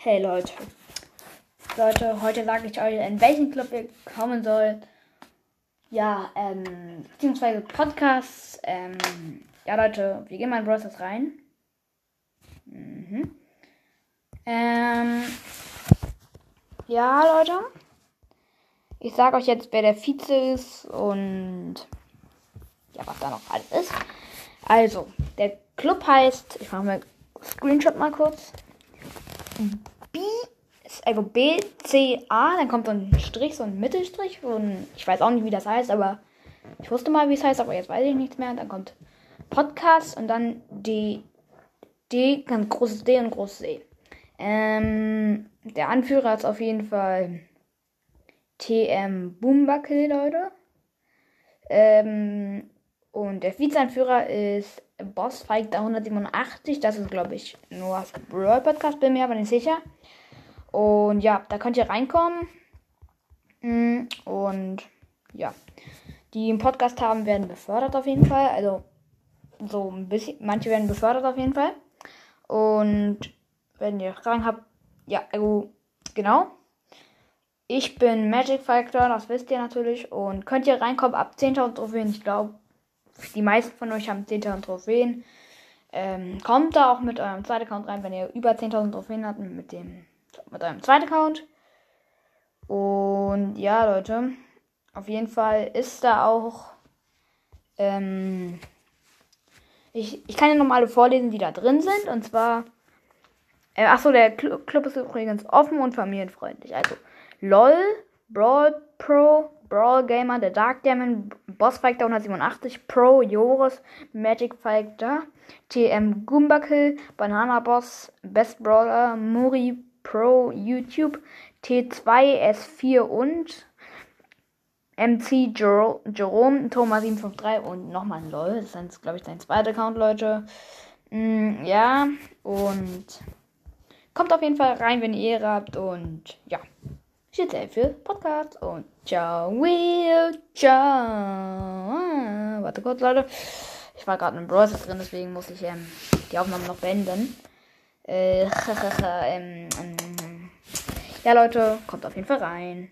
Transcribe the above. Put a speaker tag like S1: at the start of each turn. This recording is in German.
S1: Hey Leute. Leute, heute sage ich euch, in welchen Club ihr kommen sollt. Ja, ähm, beziehungsweise Podcasts. Ähm, ja, Leute, wir gehen mal in Browsers rein. Mhm. Ähm, ja, Leute. Ich sage euch jetzt, wer der Vize ist und ja, was da noch alles ist. Also, der Club heißt, ich mache mal Screenshot mal kurz. B, also B, C, A, dann kommt so ein Strich, so ein Mittelstrich und ich weiß auch nicht, wie das heißt, aber ich wusste mal, wie es heißt, aber jetzt weiß ich nichts mehr. Dann kommt Podcast und dann D, D, ganz großes D und großes E. Ähm, der Anführer ist auf jeden Fall TM Boombackel, Leute. Ähm, und der Vizeanführer ist Boss Fighter 187. Das ist, glaube ich, nur das Brawl Podcast, bin mir aber nicht sicher. Und ja, da könnt ihr reinkommen. Mm, und ja, die im Podcast haben, werden befördert auf jeden Fall. Also so ein bisschen, manche werden befördert auf jeden Fall. Und wenn ihr Fragen habt, ja, also genau. Ich bin Magic Factor, das wisst ihr natürlich. Und könnt ihr reinkommen ab 10.000 Trophäen. Ich glaube, die meisten von euch haben 10.000 Trophäen. Ähm, kommt da auch mit eurem zweiten Account rein, wenn ihr über 10.000 Trophäen habt, mit dem mit eurem zweiten Account. Und ja, Leute, auf jeden Fall ist da auch. Ähm, ich, ich kann ja nochmal alle vorlesen, die da drin sind. Und zwar. Äh, achso, der Club ist übrigens offen und familienfreundlich. Also LOL, Brawl Pro, Brawl Gamer, der Dark Demon, Boss Fighter 187, Pro, Joris, Magic Fighter, TM Goombakill, Banana Boss, Best Brawler, Muri Pro, YouTube, T2, S4 und MC Jerome, Thomas 753 und nochmal ein LOL. Das ist, glaube ich, sein zweiter Account, Leute. Mm, ja, und kommt auf jeden Fall rein, wenn ihr Ehre habt und ja. Sehr für Podcast und ciao, Will, ciao. Warte kurz, Leute. Ich war gerade im Browser drin, deswegen muss ich ähm, die Aufnahme noch beenden. Äh, ähm, ähm, ja, Leute, kommt auf jeden Fall rein.